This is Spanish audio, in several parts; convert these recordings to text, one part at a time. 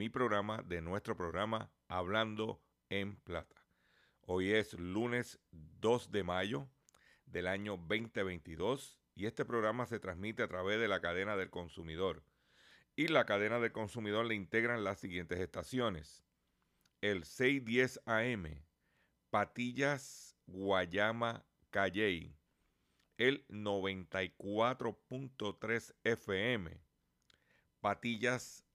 Mi programa, de nuestro programa, Hablando en Plata. Hoy es lunes 2 de mayo del año 2022 y este programa se transmite a través de la cadena del consumidor. Y la cadena del consumidor le integran las siguientes estaciones. El 610 AM, Patillas, Guayama, Calley el 94.3 FM, Patillas,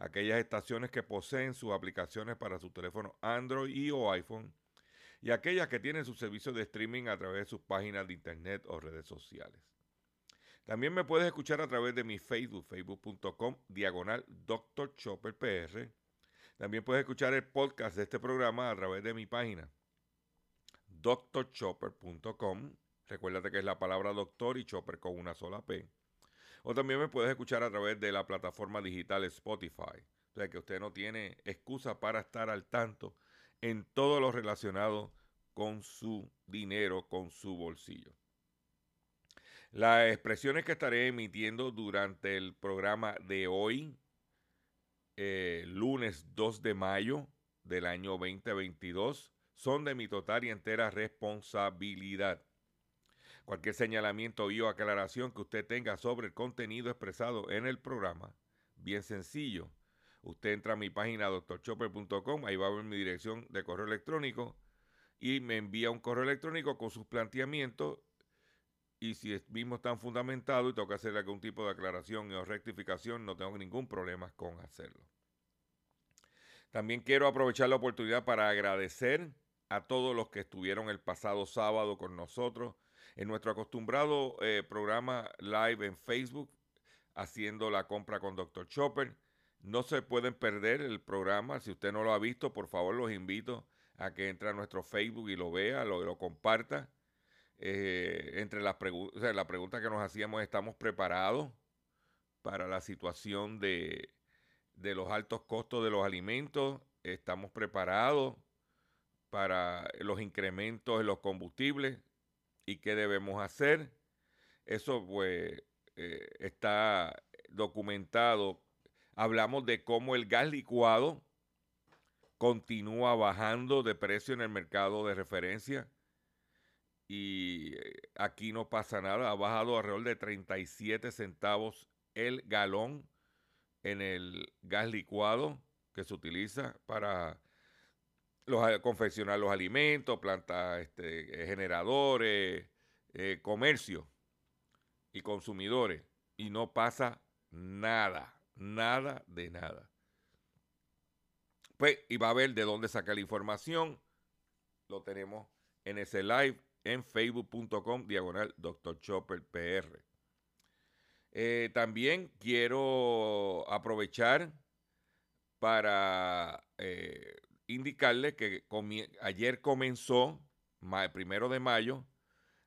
Aquellas estaciones que poseen sus aplicaciones para su teléfono Android y o iPhone. Y aquellas que tienen su servicio de streaming a través de sus páginas de internet o redes sociales. También me puedes escuchar a través de mi Facebook, facebook.com, diagonal Dr. Chopper PR. También puedes escuchar el podcast de este programa a través de mi página, drchopper.com. Recuérdate que es la palabra doctor y chopper con una sola P. O también me puedes escuchar a través de la plataforma digital Spotify. O sea que usted no tiene excusa para estar al tanto en todo lo relacionado con su dinero, con su bolsillo. Las expresiones que estaré emitiendo durante el programa de hoy, eh, lunes 2 de mayo del año 2022, son de mi total y entera responsabilidad. Cualquier señalamiento y o aclaración que usted tenga sobre el contenido expresado en el programa, bien sencillo. Usted entra a mi página doctorchopper.com, ahí va a ver mi dirección de correo electrónico y me envía un correo electrónico con sus planteamientos y si es mismo están fundamentados y tengo que hacer algún tipo de aclaración o rectificación, no tengo ningún problema con hacerlo. También quiero aprovechar la oportunidad para agradecer a todos los que estuvieron el pasado sábado con nosotros en nuestro acostumbrado eh, programa live en Facebook, haciendo la compra con Dr. Chopper. No se pueden perder el programa. Si usted no lo ha visto, por favor los invito a que entre a nuestro Facebook y lo vea, lo, lo comparta. Eh, entre las preguntas, o sea, la pregunta que nos hacíamos, ¿estamos preparados para la situación de, de los altos costos de los alimentos? ¿Estamos preparados para los incrementos en los combustibles? Y qué debemos hacer. Eso pues eh, está documentado. Hablamos de cómo el gas licuado continúa bajando de precio en el mercado de referencia y eh, aquí no pasa nada. Ha bajado alrededor de 37 centavos el galón en el gas licuado que se utiliza para los, confeccionar los alimentos, plantas, este, generadores, eh, comercio y consumidores. Y no pasa nada, nada de nada. Pues, y va a ver de dónde saca la información. Lo tenemos en ese live en facebook.com diagonal Dr. Chopper PR. Eh, también quiero aprovechar para eh, indicarle que ayer comenzó, el primero de mayo,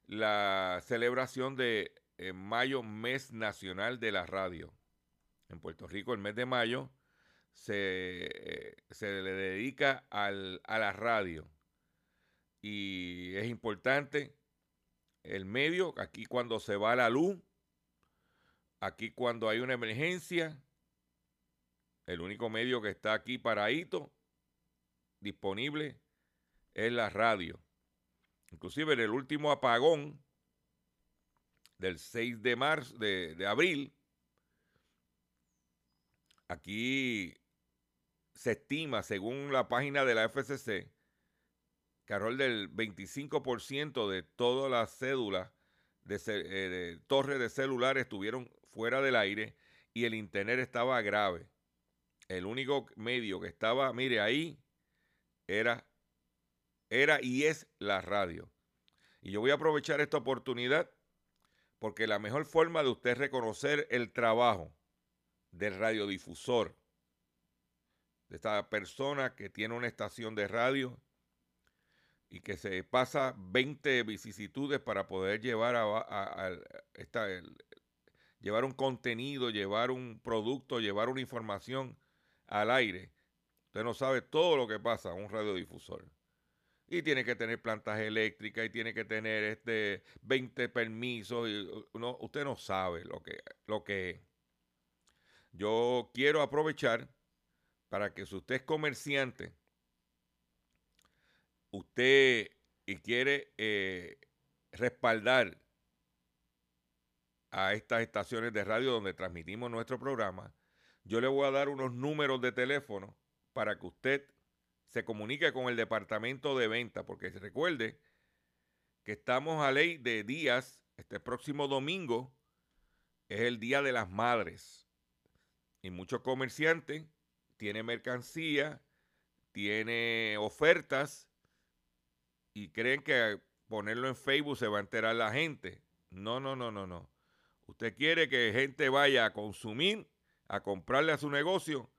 la celebración de eh, Mayo, Mes Nacional de la Radio. En Puerto Rico, el mes de mayo se, se le dedica al, a la radio. Y es importante el medio, aquí cuando se va la luz, aquí cuando hay una emergencia, el único medio que está aquí paradito, disponible, es la radio. Inclusive en el último apagón del 6 de marzo, de, de abril, aquí se estima, según la página de la FCC, Carol, del 25% de todas las cédulas de, eh, de torres de celulares estuvieron fuera del aire y el internet estaba grave. El único medio que estaba, mire, ahí era, era y es la radio. Y yo voy a aprovechar esta oportunidad porque la mejor forma de usted reconocer el trabajo del radiodifusor, de esta persona que tiene una estación de radio y que se pasa 20 vicisitudes para poder llevar a, llevar un contenido, llevar un producto, llevar una información al aire. Usted no sabe todo lo que pasa a un radiodifusor. Y tiene que tener plantas eléctricas y tiene que tener este 20 permisos. Y, no, usted no sabe lo que, lo que. Yo quiero aprovechar para que si usted es comerciante, usted y quiere eh, respaldar a estas estaciones de radio donde transmitimos nuestro programa, yo le voy a dar unos números de teléfono para que usted se comunique con el departamento de venta, porque recuerde que estamos a ley de días, este próximo domingo es el Día de las Madres, y muchos comerciantes tienen mercancía, tiene ofertas, y creen que ponerlo en Facebook se va a enterar la gente. No, no, no, no, no. Usted quiere que gente vaya a consumir, a comprarle a su negocio,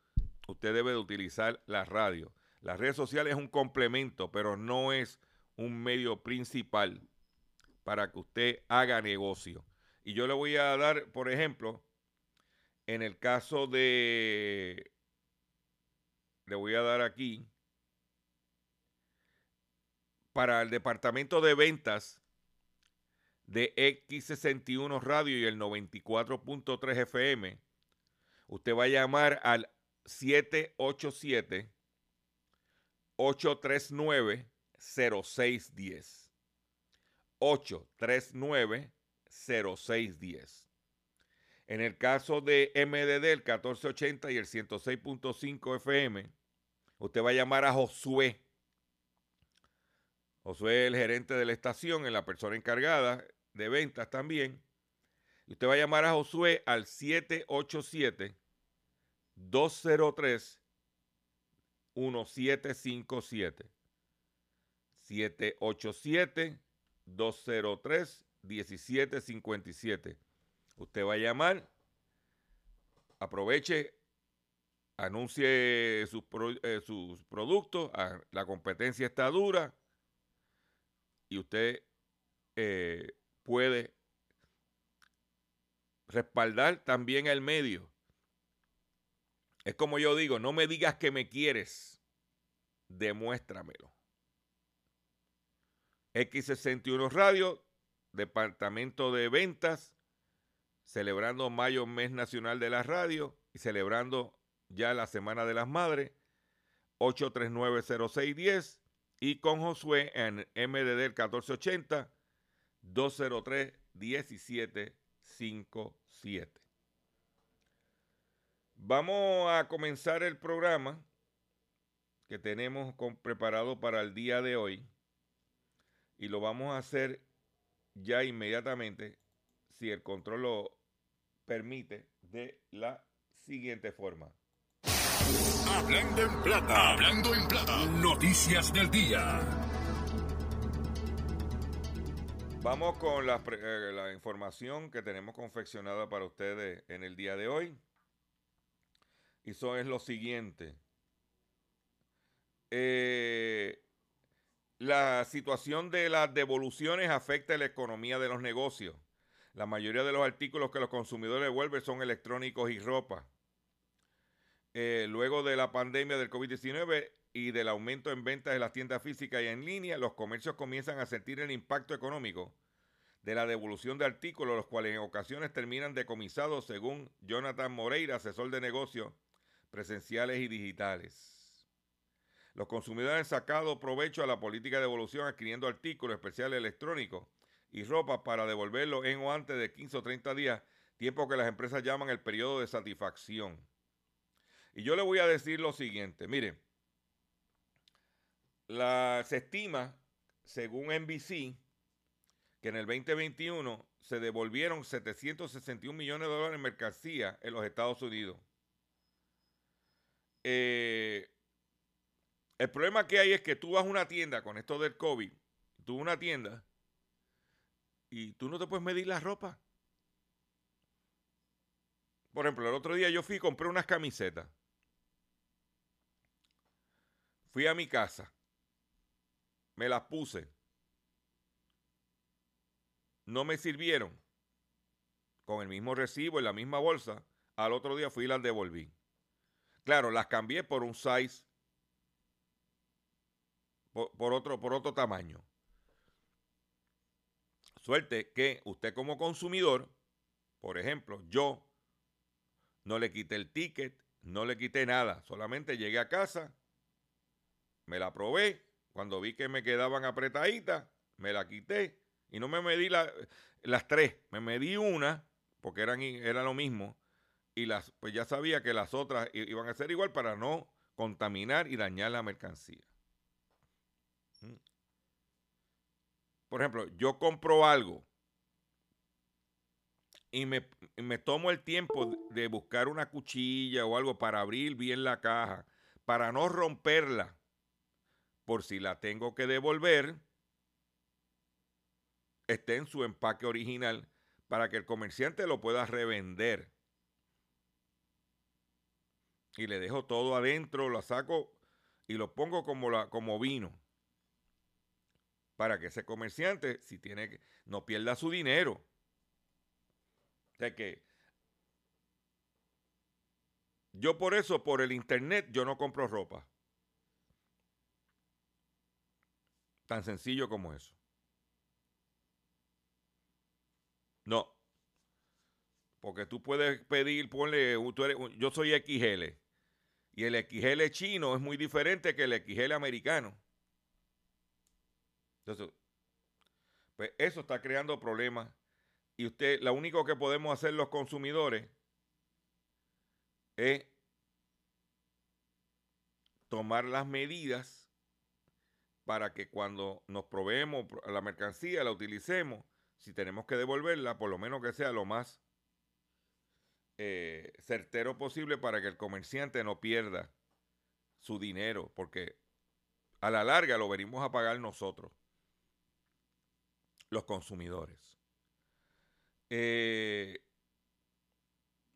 usted debe de utilizar la radio. Las redes sociales es un complemento, pero no es un medio principal para que usted haga negocio. Y yo le voy a dar, por ejemplo, en el caso de, le voy a dar aquí, para el departamento de ventas de X61 Radio y el 94.3 FM, usted va a llamar al 787 839 0610. 839 0610. En el caso de MDD, el 1480 y el 106.5 FM, usted va a llamar a Josué Josué es el gerente de la estación, es la persona encargada de ventas también. Usted va a llamar a Josué al 787 203 1757. 787 203 1757. Usted va a llamar, aproveche, anuncie sus, eh, productos, ah, la competencia está dura y usted eh, puede respaldar también el medio. Es como yo digo, no me digas que me quieres, demuéstramelo. X61 Radio, Departamento de Ventas, celebrando mayo, mes nacional de la radio y celebrando ya la Semana de las Madres, 8390610 y con Josué en MDD el 1480 203 1757. Vamos a comenzar el programa que tenemos preparado para el día de hoy y lo vamos a hacer ya inmediatamente, si el control lo permite, de la siguiente forma. Hablando en plata. Hablando en plata. Noticias del día. Vamos con la, eh, la, información que tenemos confeccionada para ustedes en el día de hoy. Y eso es lo siguiente. Eh, la situación de las devoluciones afecta la economía de los negocios. La mayoría de los artículos que los consumidores devuelven son electrónicos y ropa. eh, luego de la pandemia del COVID-19 y del aumento en ventas de las tiendas físicas y en línea, los comercios comienzan a sentir el impacto económico de la devolución de artículos, los cuales en ocasiones terminan decomisados, según Jonathan Moreira, asesor de negocios presenciales y digitales. Los consumidores han sacado provecho a la política de devolución adquiriendo artículos especiales electrónicos y ropa para devolverlo en o antes de 15 o 30 días, tiempo que las empresas llaman el periodo de satisfacción. Y yo le voy a decir lo siguiente, mire, la, se estima, según NBC, que en el 2021 se devolvieron 761 millones de dólares en mercancía en los Estados Unidos. Eh, el problema que hay es que tú vas a una tienda con esto del COVID, tú una tienda y tú no te puedes medir la ropa. Por ejemplo, el otro día yo fui y compré unas camisetas. Fui a mi casa, me las puse, no me sirvieron con el mismo recibo en la misma bolsa. Al otro día fui y las devolví. Claro, las cambié por un size, por, otro, por otro tamaño. Suerte que usted como consumidor, por ejemplo, yo no le quité el ticket, no le quité nada, solamente llegué a casa, me la probé, cuando vi que me quedaban apretaditas, me la quité y no me medí las tres, me medí una, porque eran, era lo mismo, y las, pues ya sabía que las otras iban a ser igual para no contaminar y dañar la mercancía. Mm. Por ejemplo, yo compro algo y me, me, tomo el tiempo de buscar una cuchilla o algo para abrir bien la caja, para no romperla, por si la tengo que devolver, esté en su empaque original para que el comerciante lo pueda revender. Y le dejo todo adentro, lo saco y lo pongo como, la, como vino. Para que ese comerciante, si tiene que, no pierda su dinero. O sea que yo por eso, por el internet, yo no compro ropa. Tan sencillo como eso. No. Porque tú puedes pedir, ponle, yo soy XL. Y el XL chino es muy diferente que el XL americano. Entonces, pues eso está creando problemas. Y usted, lo único que podemos hacer los consumidores es tomar las medidas para que cuando nos proveemos la mercancía, la utilicemos si tenemos que devolverla, por lo menos que sea lo más eh, certero posible para que el comerciante no pierda su dinero, porque a la larga lo venimos a pagar nosotros, los consumidores. Eh,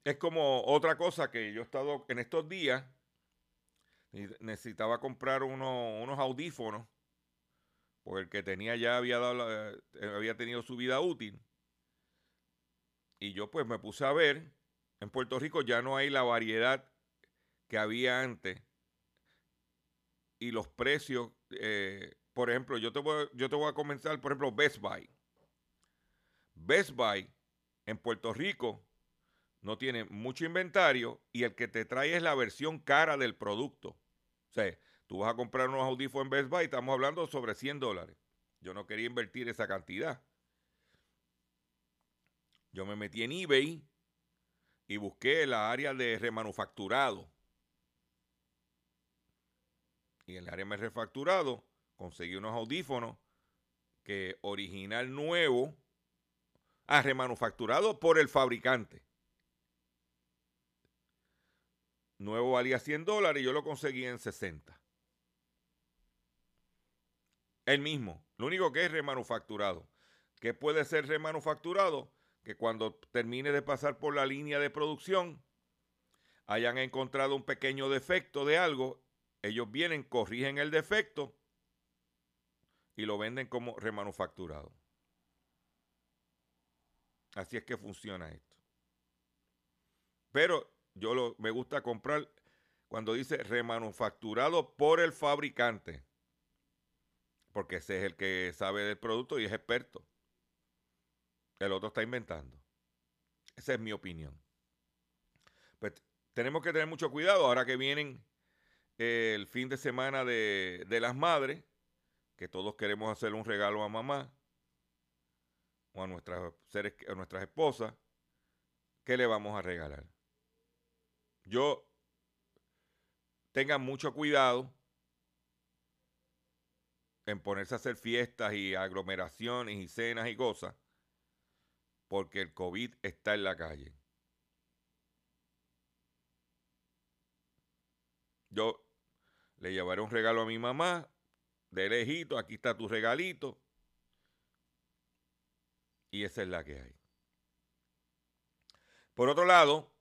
es como otra cosa que yo he estado en estos días, necesitaba comprar unos audífonos porque el que tenía ya había, dado eh, había tenido su vida útil. Y yo pues me puse a ver, en Puerto Rico ya no hay la variedad que había antes. Y los precios, eh, por ejemplo, yo te, voy, yo te voy a comenzar, por ejemplo, Best Buy. Best Buy en Puerto Rico no tiene mucho inventario y el que te trae es la versión cara del producto. O sea, Tú vas a comprar unos audífonos en Best Buy, estamos hablando sobre 100 dólares. Yo no quería invertir esa cantidad. Yo me metí en eBay y busqué la área de remanufacturado. Y en el área de refacturado conseguí unos audífonos que original nuevo, ah, remanufacturado por el fabricante. Nuevo valía 100 dólares y yo lo conseguí en 60. El mismo. Lo único que es remanufacturado. ¿Qué puede ser remanufacturado? Que cuando termine de pasar por la línea de producción, hayan encontrado un pequeño defecto de algo, ellos vienen, corrigen el defecto y lo venden como remanufacturado. Así es que funciona esto. Pero yo lo, me gusta comprar cuando dice remanufacturado por el fabricante, porque ese es el que sabe del producto y es experto. El otro está inventando. Esa es mi opinión. Pues tenemos que tener mucho cuidado ahora que vienen eh, el fin de semana de, de las madres, que todos queremos hacer un regalo a mamá o a nuestras, seres, a nuestras esposas. ¿Qué le vamos a regalar? Yo tengan mucho cuidado en ponerse a hacer fiestas y aglomeraciones y cenas y cosas, porque el COVID está en la calle. Yo le llevaré un regalo a mi mamá, de lejito, aquí está tu regalito, y esa es la que hay. Por otro lado,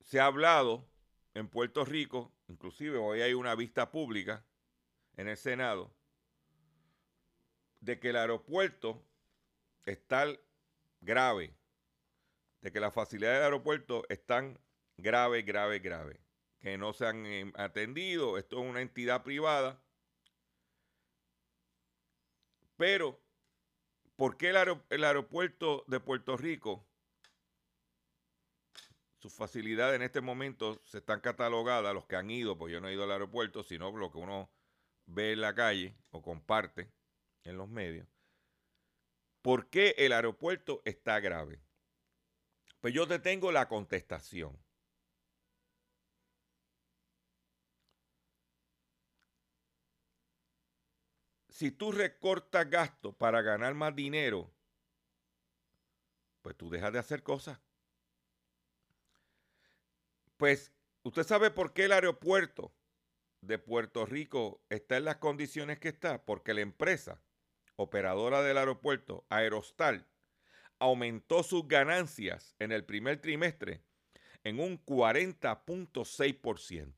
se ha hablado en Puerto Rico, inclusive hoy hay una vista pública en el Senado, de que el aeropuerto está grave, de que las facilidades del aeropuerto están grave, grave, grave, que no se han em, atendido, esto es una entidad privada, pero ¿por qué el, aeropuerto de Puerto Rico, sus facilidades en este momento se están catalogadas, los que han ido, pues yo no he ido al aeropuerto, sino lo que uno ve en la calle o comparte en los medios, ¿por qué el aeropuerto está grave? Pues yo te tengo la contestación. Si tú recortas gastos para ganar más dinero, pues tú dejas de hacer cosas. Pues, ¿usted sabe por qué el aeropuerto de Puerto Rico está en las condiciones que está porque la empresa operadora del aeropuerto, Aerostal, aumentó sus ganancias en el primer trimestre en un 40.6%.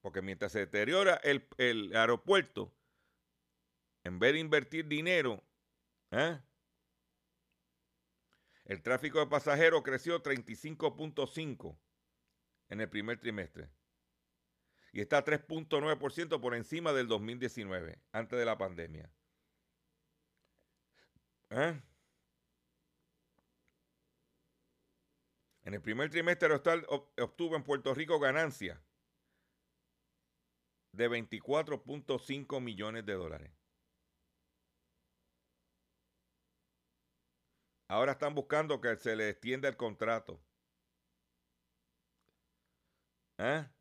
Porque mientras se deteriora el, el, aeropuerto, en vez de invertir dinero, ¿eh? el tráfico de pasajeros creció 35.5 en el primer trimestre y está 3.9% por encima del 2019, antes de la pandemia. ¿Eh? En el primer trimestre obtuvo en Puerto Rico ganancias de 24.5 millones de dólares. Ahora están buscando que se le extienda el contrato. ¿Eh?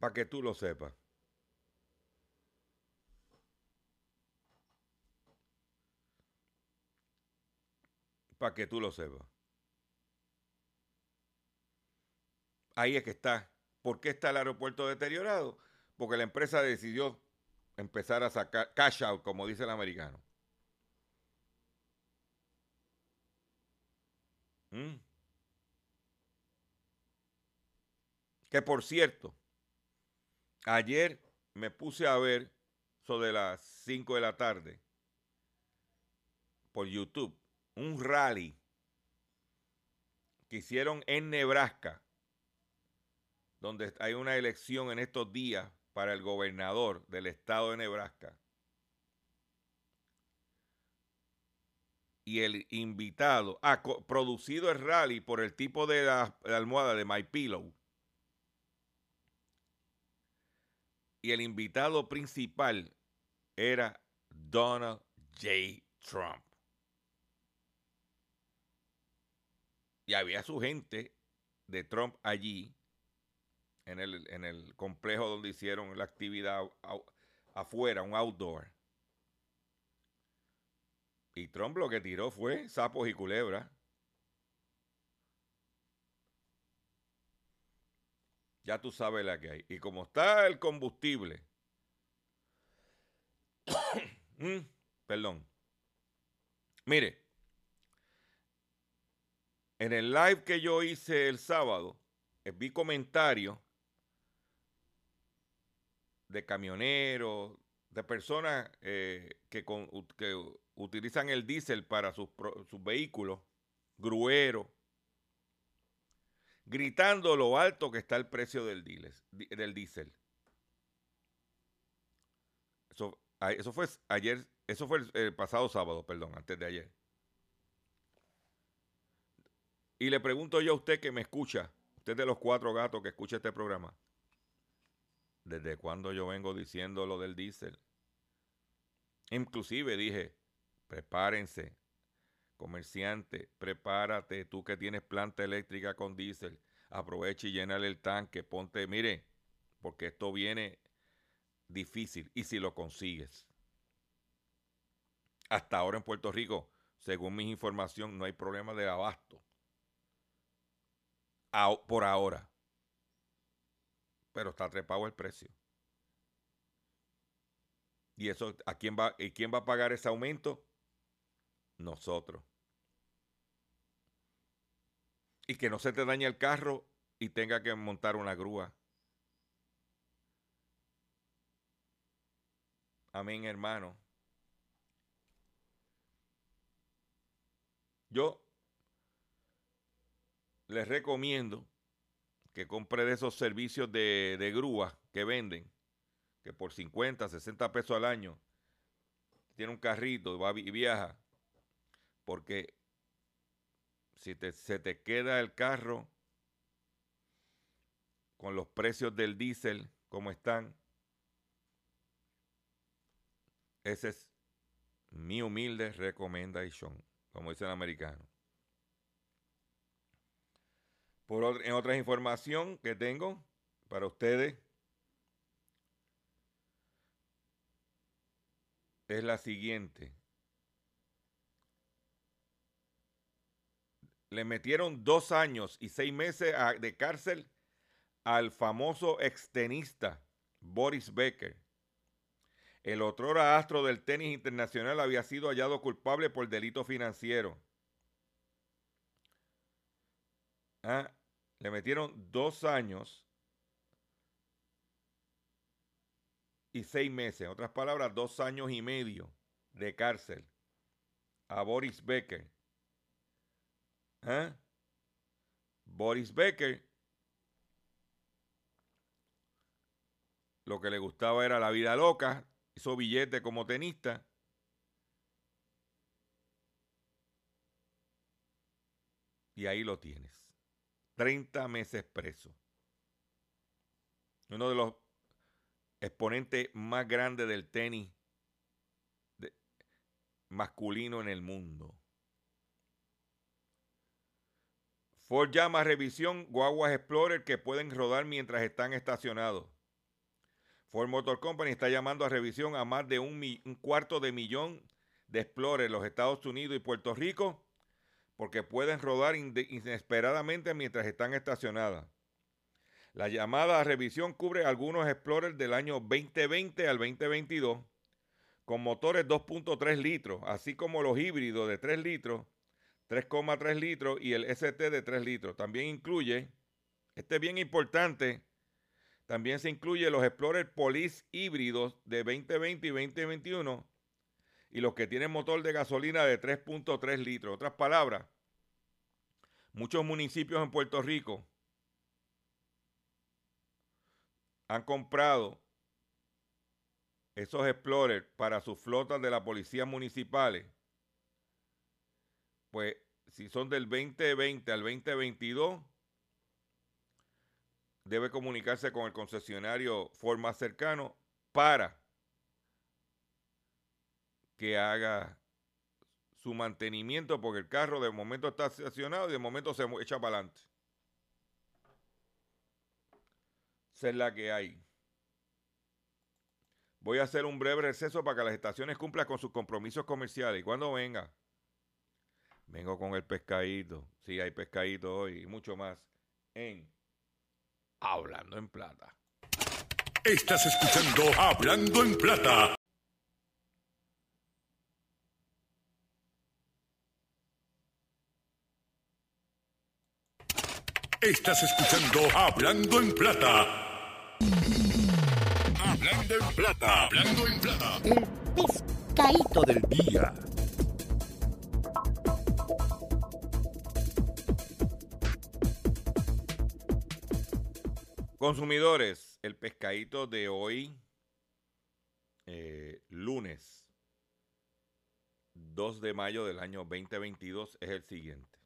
Para que tú lo sepas. Para que tú lo sepas. Ahí es que está. ¿Por qué está el aeropuerto deteriorado? Porque la empresa decidió empezar a sacar cash out, como dice el americano. ¿Mm? Que por cierto, Ayer me puse a ver sobre las 5 de la tarde por YouTube un rally que hicieron en Nebraska, donde hay una elección en estos días para el gobernador del estado de Nebraska. Y el invitado, ah, producido el rally por el tipo de, la, de almohada de My Pillow y el invitado principal era Donald J. Trump. Y había su gente de Trump allí, en el, en el complejo donde hicieron la actividad afuera, un outdoor. Y Trump lo que tiró fue sapos y culebras. Ya tú sabes la que hay. Y como está el combustible, mm, perdón, mire, en el live que yo hice el sábado, eh, vi comentarios de camioneros, de personas eh, que, que utilizan el diésel para sus, sus vehículos, grueros, gritando lo alto que está el precio del diésel. Eso fue ayer, eso fue el, el pasado sábado, perdón, antes de ayer. Y le pregunto yo a usted que me escucha, usted de los cuatro gatos que escucha este programa, ¿desde cuándo yo vengo diciendo lo del diésel? Inclusive dije, prepárense, comerciante, prepárate, tú que tienes planta eléctrica con diésel, aprovecha y llénale el tanque, ponte, mire, porque esto viene difícil y si lo consigues. Hasta ahora en Puerto Rico, según mi información, no hay problema de abasto. Por ahora. Pero está trepado el precio. ¿Y eso a quién va, y quién va a pagar ese aumento? Nosotros. Y que no se te dañe el carro y tenga que montar una grúa. Amén, hermano. Yo les recomiendo que compre de esos servicios de, de grúa que venden, que por 50, 60 pesos al año tiene un carrito va y viaja, porque si te- se te queda el carro con los precios del diésel como están, esa es mi humilde recomendación, como dice el americano. Por en otra información que tengo para ustedes es la siguiente. Le metieron dos años y seis meses de cárcel al famoso extenista Boris Becker. El otrora astro del tenis internacional había sido hallado culpable por delito financiero. Ah, le metieron dos años y seis meses. En otras palabras, dos años y medio de cárcel a Boris Becker. Boris Becker lo que le gustaba era la vida loca, hizo billete como tenista. Y ahí lo tienes. 30 meses preso. Uno de los exponentes más grandes del tenis masculino en el mundo. Ford llama a revisión guaguas Explorer que pueden rodar mientras están estacionados. Ford Motor Company está llamando a revisión a más de un, cuarto de millón de Explorer en los Estados Unidos y Puerto Rico porque pueden rodar inesperadamente mientras están estacionadas. La llamada a revisión cubre algunos Explorer del año 2020 al 2022 con motores 2.3 litros, así como los híbridos de 3 litros, 3,3 litros y el ST de 3 litros. También incluye, este es bien importante, también se incluye los Explorer Police híbridos de 2020 y 2021 y los que tienen motor de gasolina de 3.3 litros. Otras palabras, muchos municipios en Puerto Rico han comprado esos Explorer para sus flotas de la policía municipales. Pues si son del 2020 al 2022, debe comunicarse con el concesionario Ford más cercano para que haga su mantenimiento porque el carro de momento está estacionado y de momento se echa para adelante. Esa es la que hay. Voy a hacer un breve receso para que las estaciones cumplan con sus compromisos comerciales. Y cuando venga, vengo con el pescadito. Sí, hay pescadito hoy y mucho más en Hablando en Plata. Estás escuchando Hablando en Plata. Estás escuchando Hablando en Plata. Hablando en Plata. Hablando en Plata. El pescadito del día. Consumidores, el pescadito de hoy, eh, lunes 2 de mayo del año 2022, es el siguiente.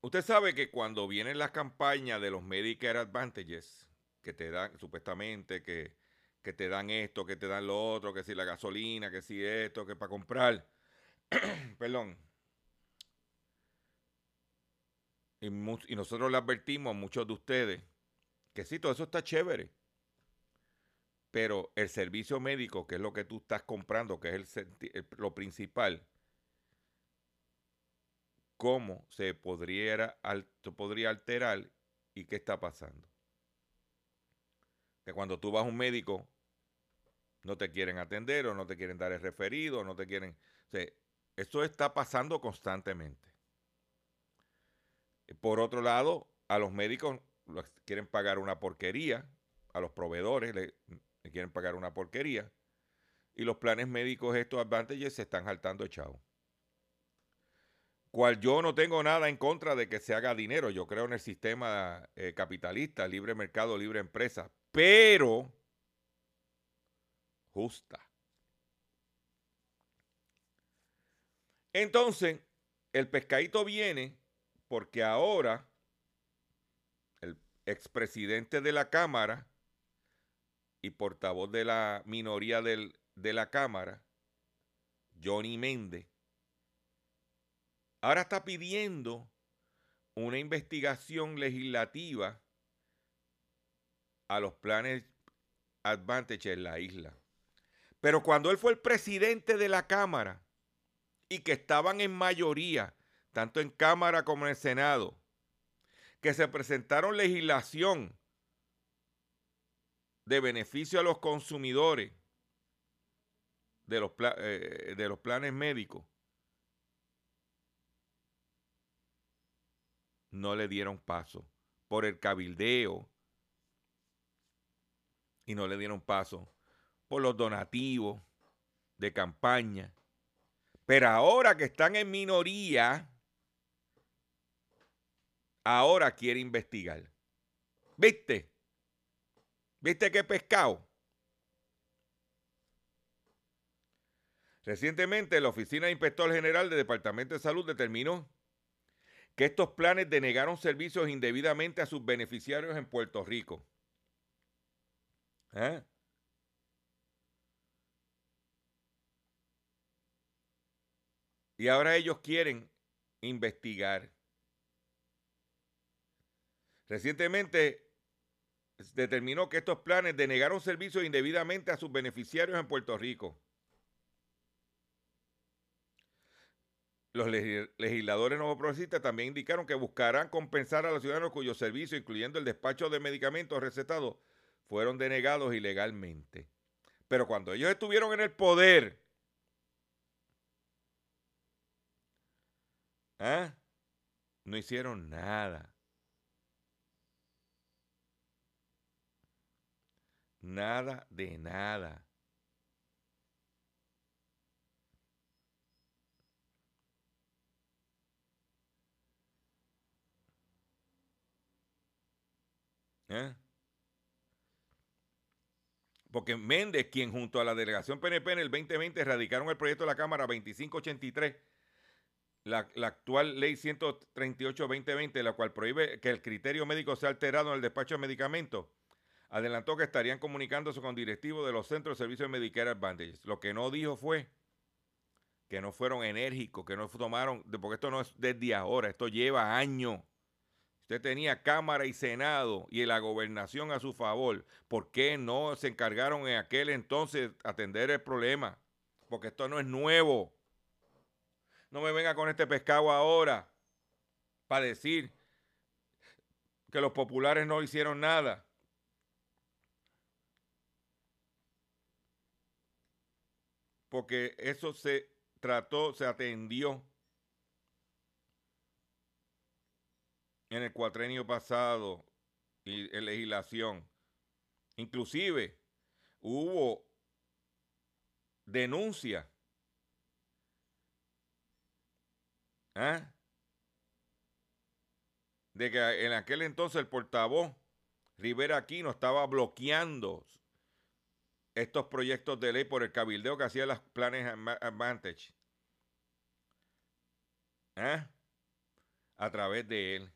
Usted sabe que cuando vienen las campañas de los Medicare Advantages, que te dan supuestamente que, que te dan esto, que te dan lo otro, que si la gasolina, que si esto, que para comprar, perdón, y, nosotros le advertimos a muchos de ustedes que sí, todo eso está chévere. Pero el servicio médico, que es lo que tú estás comprando, que es el, lo principal, ¿cómo se podría, podría alterar y qué está pasando? Que cuando tú vas a un médico, no te quieren atender o no te quieren dar el referido, no te quieren... O eso está pasando constantemente. Por otro lado, a los médicos quieren pagar una porquería, a los proveedores le, quieren pagar una porquería, y los planes médicos, estos advantages, se están saltando echados. Cual yo no tengo nada en contra de que se haga dinero, yo creo en el sistema eh, capitalista, libre mercado, libre empresa, pero justa. Entonces, el pescadito viene porque ahora el expresidente de la Cámara y portavoz de la minoría del, de la Cámara, Johnny Méndez, ahora está pidiendo una investigación legislativa a los planes Advantage en la isla. Pero cuando él fue el presidente de la Cámara y que estaban en mayoría tanto en Cámara como en el Senado, que se presentaron legislación de beneficio a los consumidores de los, eh, de los planes médicos, no le dieron paso por el cabildeo y no le dieron paso por los donativos de campaña. Pero ahora que están en minoría, ahora quiere investigar. ¿Viste? ¿Viste qué pescado? Recientemente, la Oficina de Inspector General del Departamento de Salud determinó que estos planes denegaron servicios indebidamente a sus beneficiarios en Puerto Rico. ¿Eh? Y ahora ellos quieren investigar. Recientemente determinó que estos planes denegaron servicios indebidamente a sus beneficiarios en Puerto Rico. Los legisladores nuevo progresistas también indicaron que buscarán compensar a los ciudadanos cuyos servicios, incluyendo el despacho de medicamentos recetados, fueron denegados ilegalmente. Pero cuando ellos estuvieron en el poder, ¿ah? no hicieron nada. Nada de nada. ¿Eh? Porque Méndez, quien junto a la delegación PNP en el 2020 radicaron el proyecto de la Cámara 2583, la, la actual ley 138-2020, la cual prohíbe que el criterio médico sea alterado en el despacho de medicamentos, adelantó que estarían comunicándose con directivos de los centros de servicios de Medicare Advantage. Lo que no dijo fue que no fueron enérgicos, que no tomaron, porque esto no es desde ahora, esto lleva años. Usted tenía Cámara y Senado y la gobernación a su favor. ¿Por qué no se encargaron en aquel entonces atender el problema? Porque esto no es nuevo. No me venga con este pescado ahora para decir que los populares no hicieron nada. Porque eso se trató, se atendió en el cuatrenio pasado y en legislación. Inclusive hubo denuncia. ¿Ah? de que en aquel entonces el portavoz Rivera Aquino estaba bloqueando estos proyectos de ley por el cabildeo que hacía los planes Advantage. ¿Eh? A través de él.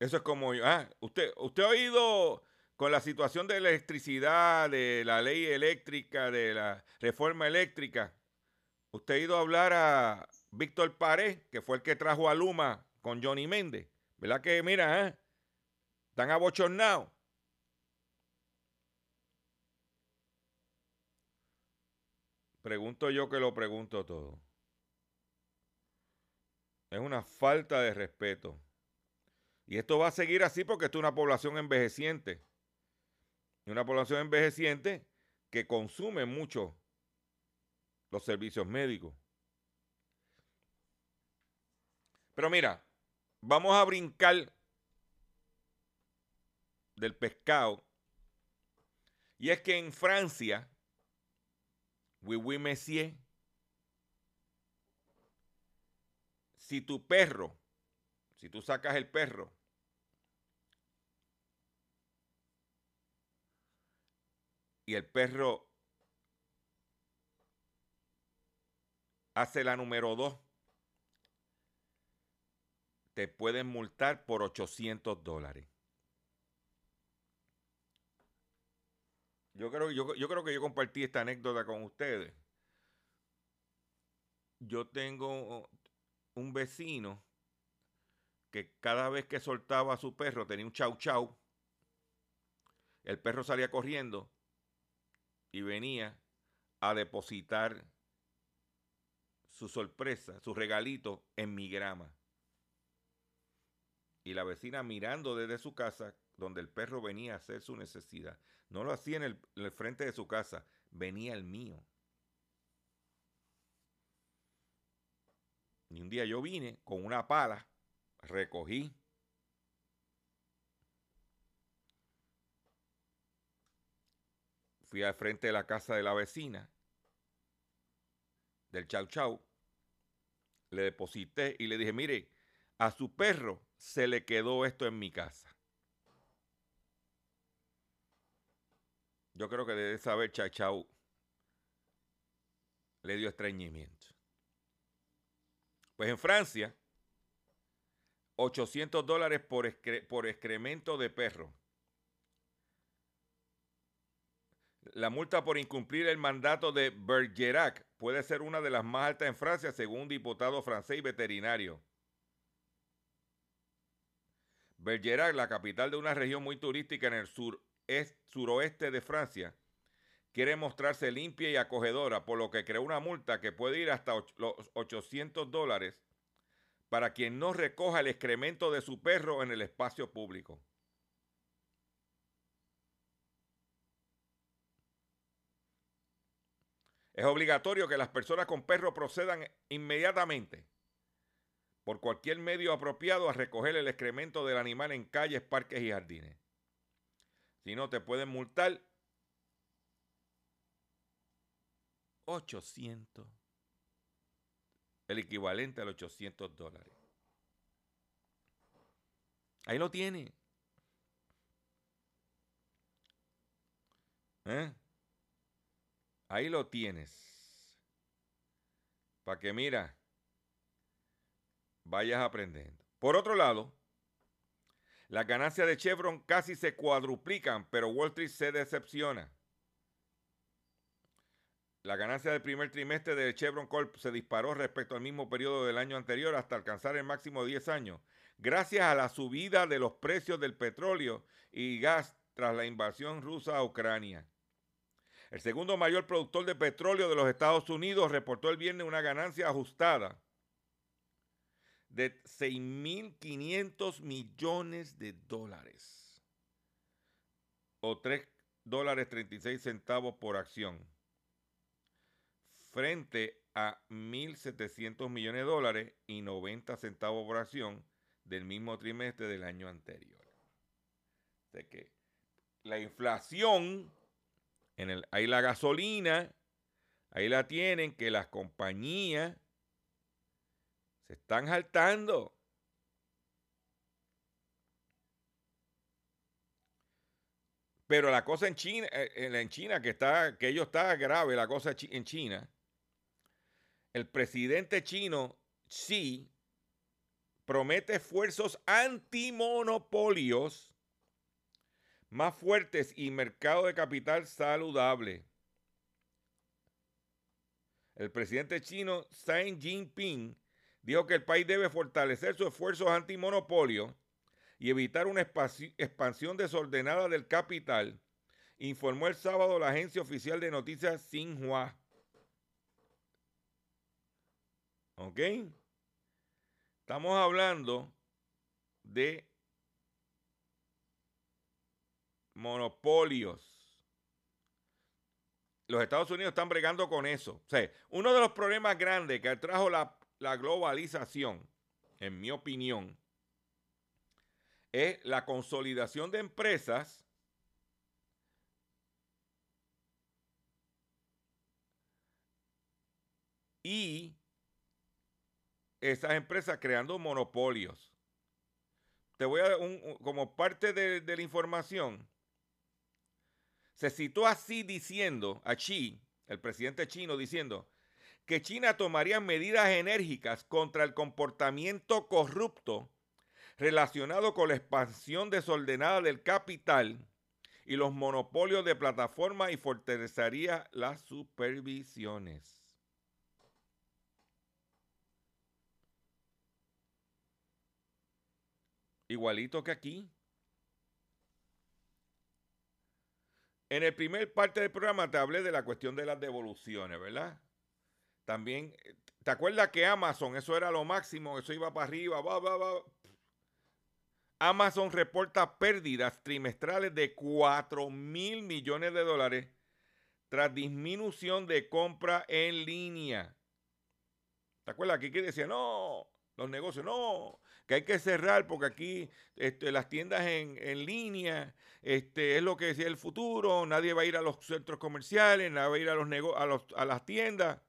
Eso es como, ah, usted, usted ha oído con la situación de electricidad, de la ley eléctrica, de la reforma eléctrica. Usted ha ido a hablar a Víctor Pared, que fue el que trajo a Luma con Johnny Méndez. ¿Verdad que, mira, eh? están abochornados? Pregunto yo que lo pregunto todo. Es una falta de respeto. Y esto va a seguir así porque esto es una población envejeciente. Y una población envejeciente que consume mucho los servicios médicos. Pero mira, vamos a brincar del pescado. Y es que en Francia Oui, monsieur. Si tu perro, si tú sacas el perro, y el perro hace la número dos, te pueden multar por 800 dólares. Yo creo, yo, yo creo que yo compartí esta anécdota con ustedes. Yo tengo un vecino que cada vez que soltaba a su perro tenía un chau chau. El perro salía corriendo y venía a depositar su sorpresa, su regalito en mi grama. Y la vecina mirando desde su casa donde el perro venía a hacer su necesidad. No lo hacía en el, frente de su casa, venía el mío. Y un día yo vine con una pala, recogí. Fui al frente de la casa de la vecina, del chau chau, le deposité y le dije, mire, a su perro se le quedó esto en mi casa. Yo creo que debe saber Chachau le dio estreñimiento. Pues en Francia, 800 dólares por, por excremento de perro. La multa por incumplir el mandato de Bergerac puede ser una de las más altas en Francia, según un diputado francés y veterinario. Bergerac, la capital de una región muy turística en el sur es suroeste de Francia, quiere mostrarse limpia y acogedora, por lo que creó una multa que puede ir hasta los 800 dólares para quien no recoja el excremento de su perro en el espacio público. Es obligatorio que las personas con perro procedan inmediatamente por cualquier medio apropiado a recoger el excremento del animal en calles, parques y jardines. Si no, te pueden multar 800. El equivalente a los 800 dólares. Ahí lo tiene. ¿Eh? Ahí lo tienes. Para que mira, vayas aprendiendo. Por otro lado, las ganancias de Chevron casi se cuadruplican, pero Wall Street se decepciona. La ganancia del primer trimestre de Chevron Corp se disparó respecto al mismo periodo del año anterior hasta alcanzar el máximo de 10 años, gracias a la subida de los precios del petróleo y gas tras la invasión rusa a Ucrania. El segundo mayor productor de petróleo de los Estados Unidos reportó el viernes una ganancia ajustada de 6.500 millones de dólares o 3 dólares 36 centavos por acción frente a 1.700 millones de dólares y 90 centavos por acción del mismo trimestre del año anterior. De que la inflación, en el, ahí la gasolina, ahí la tienen que las compañías se están jaltando. Pero la cosa en China, eh, eh, en China que está, que ello está grave, la cosa en China. El presidente chino Xi promete esfuerzos antimonopolios más fuertes y mercado de capital saludable. El presidente chino Xi Jinping dijo que el país debe fortalecer sus esfuerzos antimonopolio y evitar una expansión desordenada del capital, informó el sábado la agencia oficial de noticias Xinhua. ¿Ok? Estamos hablando de monopolios. Los Estados Unidos están bregando con eso. O sea, uno de los problemas grandes que trajo la, la globalización, en mi opinión, es la consolidación de empresas y esas empresas creando monopolios. Te voy a dar un, como parte de, de, la información. Se citó así diciendo a Xi, el presidente chino, diciendo que China tomaría medidas enérgicas contra el comportamiento corrupto relacionado con la expansión desordenada del capital y los monopolios de plataforma y fortalecería las supervisiones. Igualito que aquí. En el primer parte del programa te hablé de la cuestión de las devoluciones, ¿verdad? También, ¿te acuerdas que Amazon, eso era lo máximo, eso iba para arriba, va, va, va? Amazon reporta pérdidas trimestrales de 4 mil millones de dólares tras disminución de compra en línea. ¿Te acuerdas? Aquí que decía, no, los negocios, no, que hay que cerrar porque aquí este, las tiendas en, línea este, es lo que decía el futuro, nadie va a ir a los centros comerciales, nadie va a ir a, los a, a las tiendas.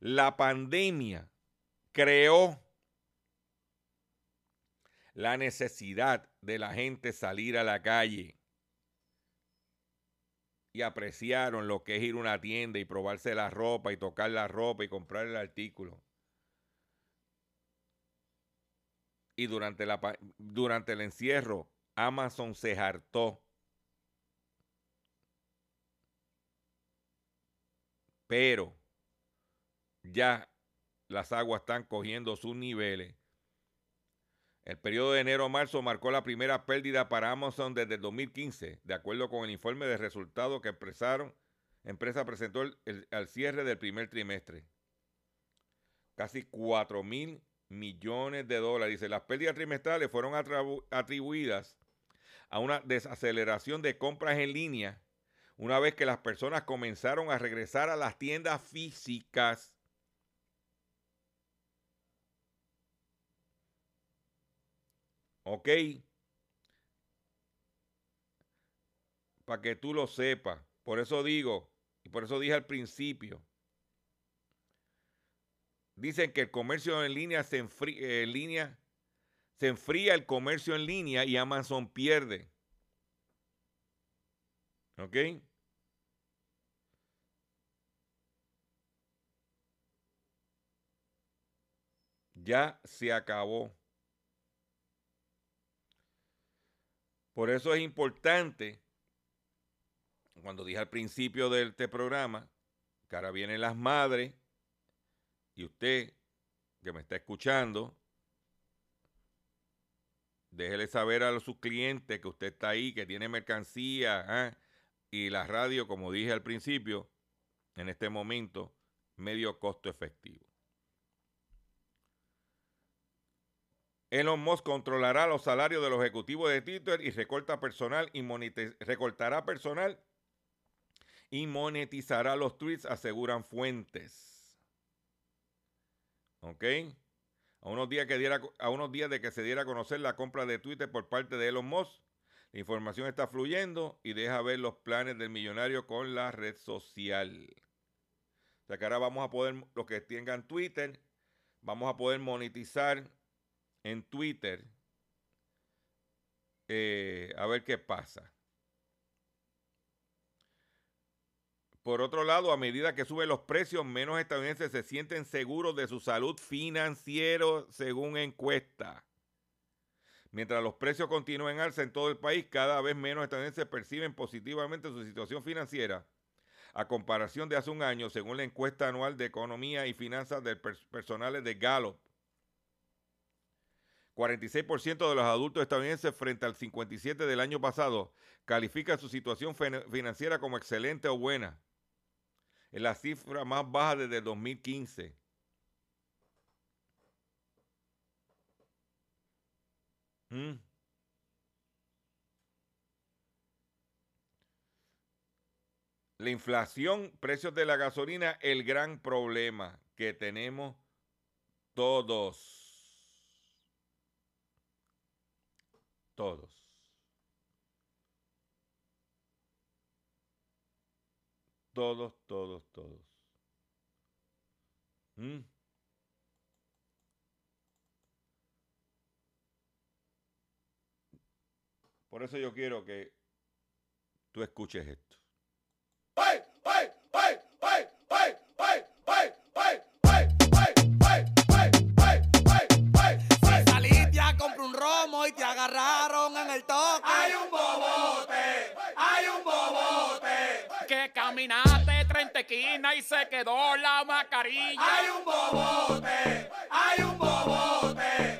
La pandemia creó la necesidad de la gente salir a la calle y apreciaron lo que es ir a una tienda y probarse la ropa y tocar la ropa y comprar el artículo. Y durante, la, durante el encierro, Amazon se hartó. Pero ya las aguas están cogiendo sus niveles. El periodo de enero a marzo marcó la primera pérdida para Amazon desde el 2015, de acuerdo con el informe de resultados que expresaron, empresa presentó al cierre del primer trimestre. Casi 4 mil millones de dólares. Dice, las pérdidas trimestrales fueron atribuidas a una desaceleración de compras en línea una vez que las personas comenzaron a regresar a las tiendas físicas. ¿Ok? Para que tú lo sepas. Por eso digo, y por eso dije al principio, dicen que el comercio en línea se enfría, en línea, se enfría el comercio en línea y Amazon pierde. ¿Ok? Ya se acabó. Por eso es importante, cuando dije al principio de este programa, que ahora vienen las madres, y usted que me está escuchando, déjele saber a sus clientes que usted está ahí, que tiene mercancía ¿ah? y la radio, como dije al principio, en este momento, medio costo efectivo. Elon Musk controlará los salarios de los ejecutivos de Twitter y recorta personal y recortará personal y monetizará los tweets, aseguran fuentes. ¿Ok? A unos, días que diera, a unos días de que se diera a conocer la compra de Twitter por parte de Elon Musk, la información está fluyendo y deja ver los planes del millonario con la red social. O sea que ahora vamos a poder, los que tengan Twitter, vamos a poder monetizar en Twitter eh, a ver qué pasa. Por otro lado, a medida que suben los precios, menos estadounidenses se sienten seguros de su salud financiera, según encuesta. Mientras los precios continúan en alza en todo el país, cada vez menos estadounidenses perciben positivamente su situación financiera, a comparación de hace un año, según la encuesta anual de Economía y Finanzas de personales de Gallup. 46% de los adultos estadounidenses frente al 57% del año pasado califican su situación financiera como excelente o buena. Es la cifra más baja desde el 2015. Mm. La inflación, precios de la gasolina, el gran problema que tenemos todos. Todos. Todos, todos, todos. ¿Mm? Por eso yo quiero que tú escuches esto. Hay un bobote, hay un bobote. Que caminaste 30 esquinas y se quedó la mascarilla. Hay un bobote, hay un bobote.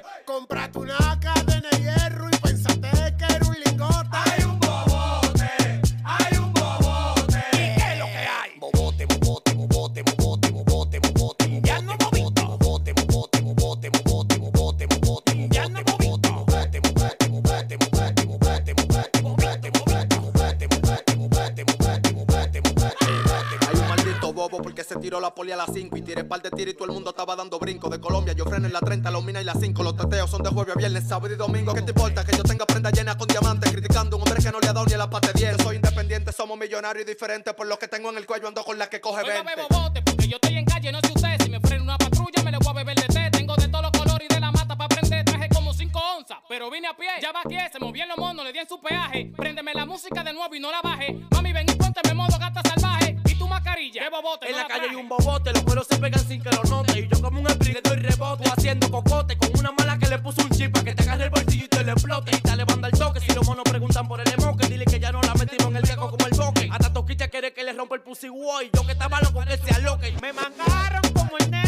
Se tiró la poli a las 5 y tiré par de tiro y todo el mundo estaba dando brinco. De Colombia yo freno en la 30, los mina y las 5. Los teteos son de jueves a viernes, sábado y domingo. ¿Qué te importa que yo tenga prenda llena con diamantes? Criticando a un hombre que no le ha dado ni a la parte 10. Yo soy independiente, somos millonarios y diferentes. Por lo que tengo en el cuello ando con la que coge Oiga, 20. bebo bote, porque yo estoy en calle, no sé usted. Si me frena una patrulla, me le voy a beber de té. Tengo de todos los colores y de la mata para prender. Traje como 5 onzas, pero vine a pie. Ya vaqué, se movían los monos, le di en su peaje. Préndeme la música de nuevo y no la baje. Mami, ven y pónteme modo gata salvaje. Mascarilla, En no la calle hay un bobote, los cueros se pegan sin que lo note. Y yo como un spring le doy rebote. Tú haciendo cocote con una mala que le puso un chip para que te agarre el bolsillo y te lo explote. Y te levanta el toque. Si los monos preguntan por el emoque, dile que ya no la metimos en el viejo como el boque. Hasta Toquilla quiere que le rompa el pussy boy. Yo que estaba loco que se aloque. Me mangaron como el nene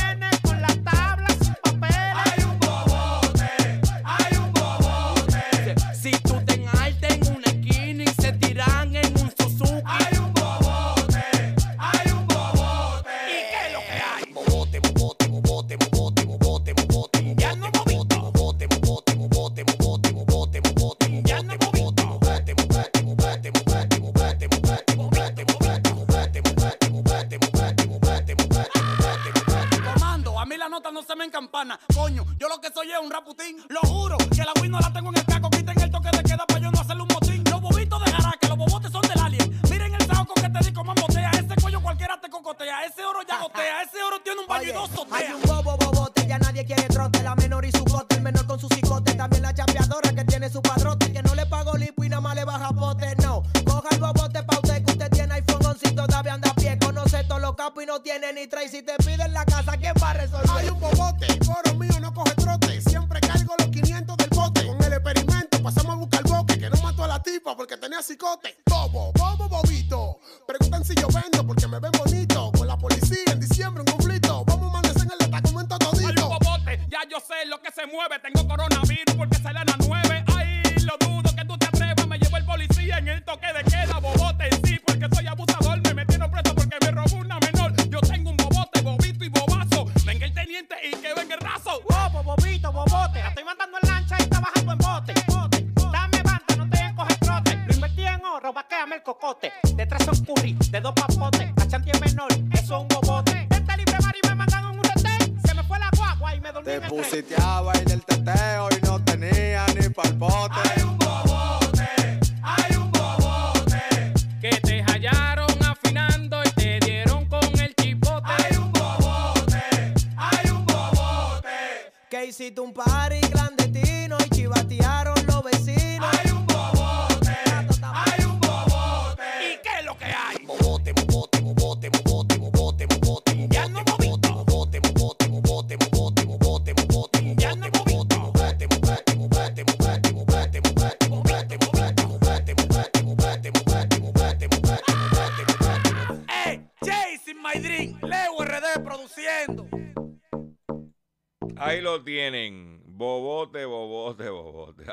pusiteaba en el teteo y no tenía ni palpote. Hay un bobote, hay un bobote. Que te hallaron afinando y te dieron con el chipote. Hay un bobote, hay un bobote. Que hiciste un party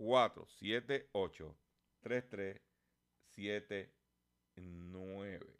478-3379.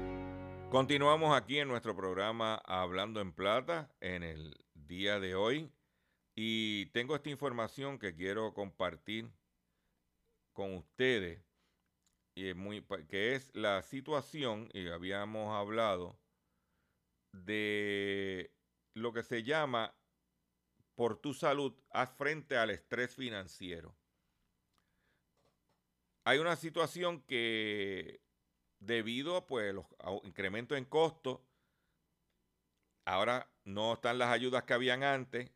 Continuamos aquí en nuestro programa Hablando en Plata en el día de hoy y tengo esta información que quiero compartir con ustedes y es muy, que es la situación, y habíamos hablado, de lo que se llama por tu salud, haz frente al estrés financiero. Hay una situación que debido a pues, los incrementos en costos. Ahora no están las ayudas que habían antes.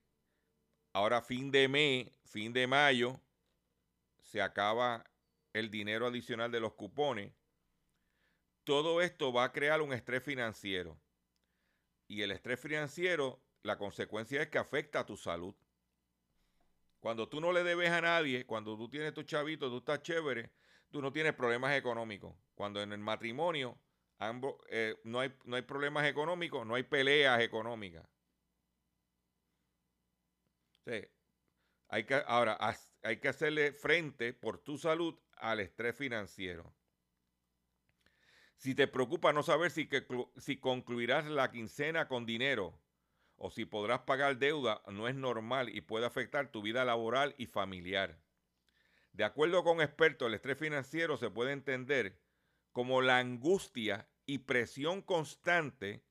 Ahora fin de mes, fin de mayo, se acaba el dinero adicional de los cupones. Todo esto va a crear un estrés financiero. Y el estrés financiero, la consecuencia es que afecta a tu salud. Cuando tú no le debes a nadie, cuando tú tienes tu chavito, tú estás chévere, tú no tienes problemas económicos. Cuando en el matrimonio ambos, eh, no, hay, no hay problemas económicos, no hay peleas económicas. hay que, ahora, hay que hacerle frente por tu salud al estrés financiero. Si te preocupa no saber si, que, si concluirás la quincena con dinero o si podrás pagar deuda, no es normal y puede afectar tu vida laboral y familiar. De acuerdo con expertos, el estrés financiero se puede entender como la angustia y presión constante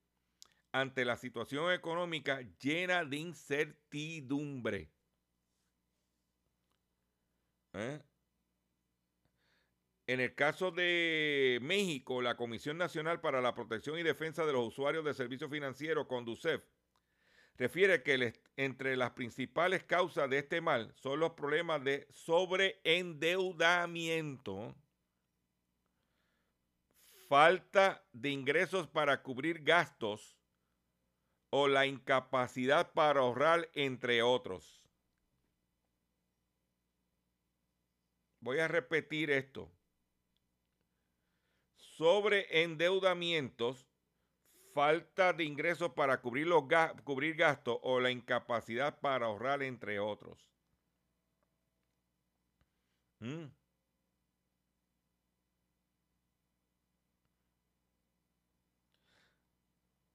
ante la situación económica llena de incertidumbre. ¿Eh? En el caso de México, la Comisión Nacional para la Protección y Defensa de los Usuarios de Servicios Financieros, CONDUCEF, refiere que entre las principales causas de este mal son los problemas de sobreendeudamiento, falta de ingresos para cubrir gastos o la incapacidad para ahorrar, entre otros. Voy a repetir esto. Sobreendeudamientos falta de ingresos para cubrir, los cubrir gastos o la incapacidad para ahorrar, entre otros. Mm.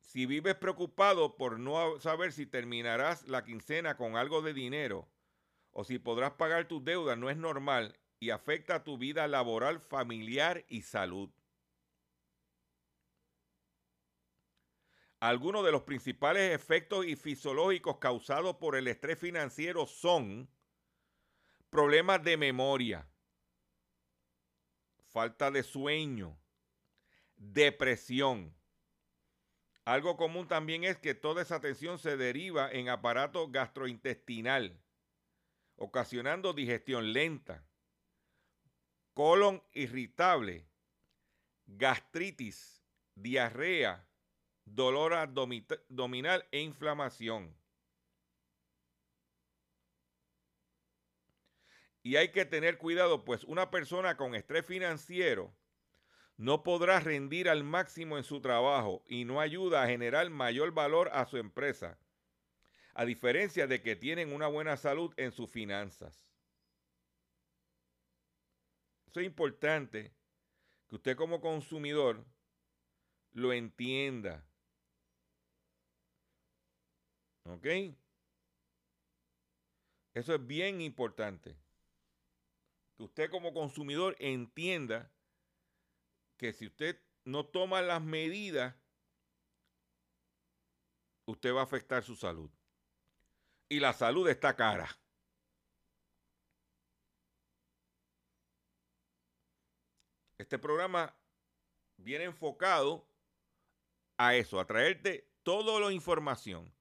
Si vives preocupado por no saber si terminarás la quincena con algo de dinero o si podrás pagar tus deudas, no es normal y afecta a tu vida laboral, familiar y salud. Algunos de los principales efectos y fisiológicos causados por el estrés financiero son problemas de memoria, falta de sueño, depresión. Algo común también es que toda esa tensión se deriva en aparato gastrointestinal, ocasionando digestión lenta, colon irritable, gastritis, diarrea, dolor abdominal e inflamación. Y hay que tener cuidado, pues una persona con estrés financiero no podrá rendir al máximo en su trabajo y no ayuda a generar mayor valor a su empresa, a diferencia de que tienen una buena salud en sus finanzas. Eso es importante que usted como consumidor lo entienda. ¿Ok? Eso es bien importante. Que usted como consumidor entienda que si usted no toma las medidas, usted va a afectar su salud. Y la salud está cara. Este programa viene enfocado a eso, a traerte toda la información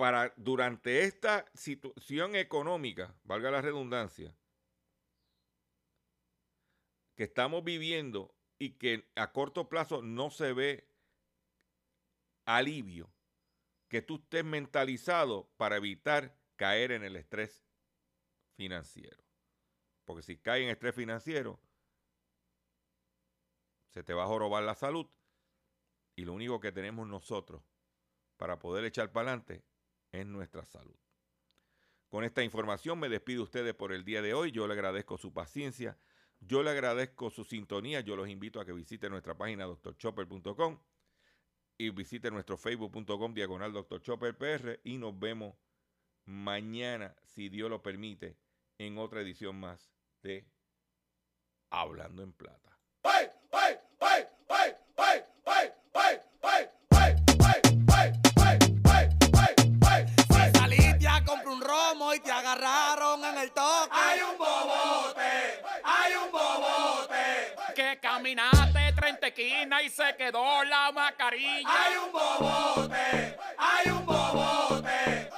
para durante esta situación económica, valga la redundancia, que estamos viviendo y que a corto plazo no se ve alivio, que tú estés mentalizado para evitar caer en el estrés financiero. Porque si cae en estrés financiero, se te va a jorobar la salud y lo único que tenemos nosotros para poder echar para adelante es nuestra salud. Con esta información me despido ustedes por el día de hoy. Yo le agradezco su paciencia, yo le agradezco su sintonía. Yo los invito a que visiten nuestra página doctorchopper.com y visiten nuestro facebook.com diagonal doctorchopperpr y nos vemos mañana, si Dios lo permite, en otra edición más de Hablando en Plata. Caminaste 30 esquinas y se quedó la mascarilla. Hay un bobote, hay un bobote.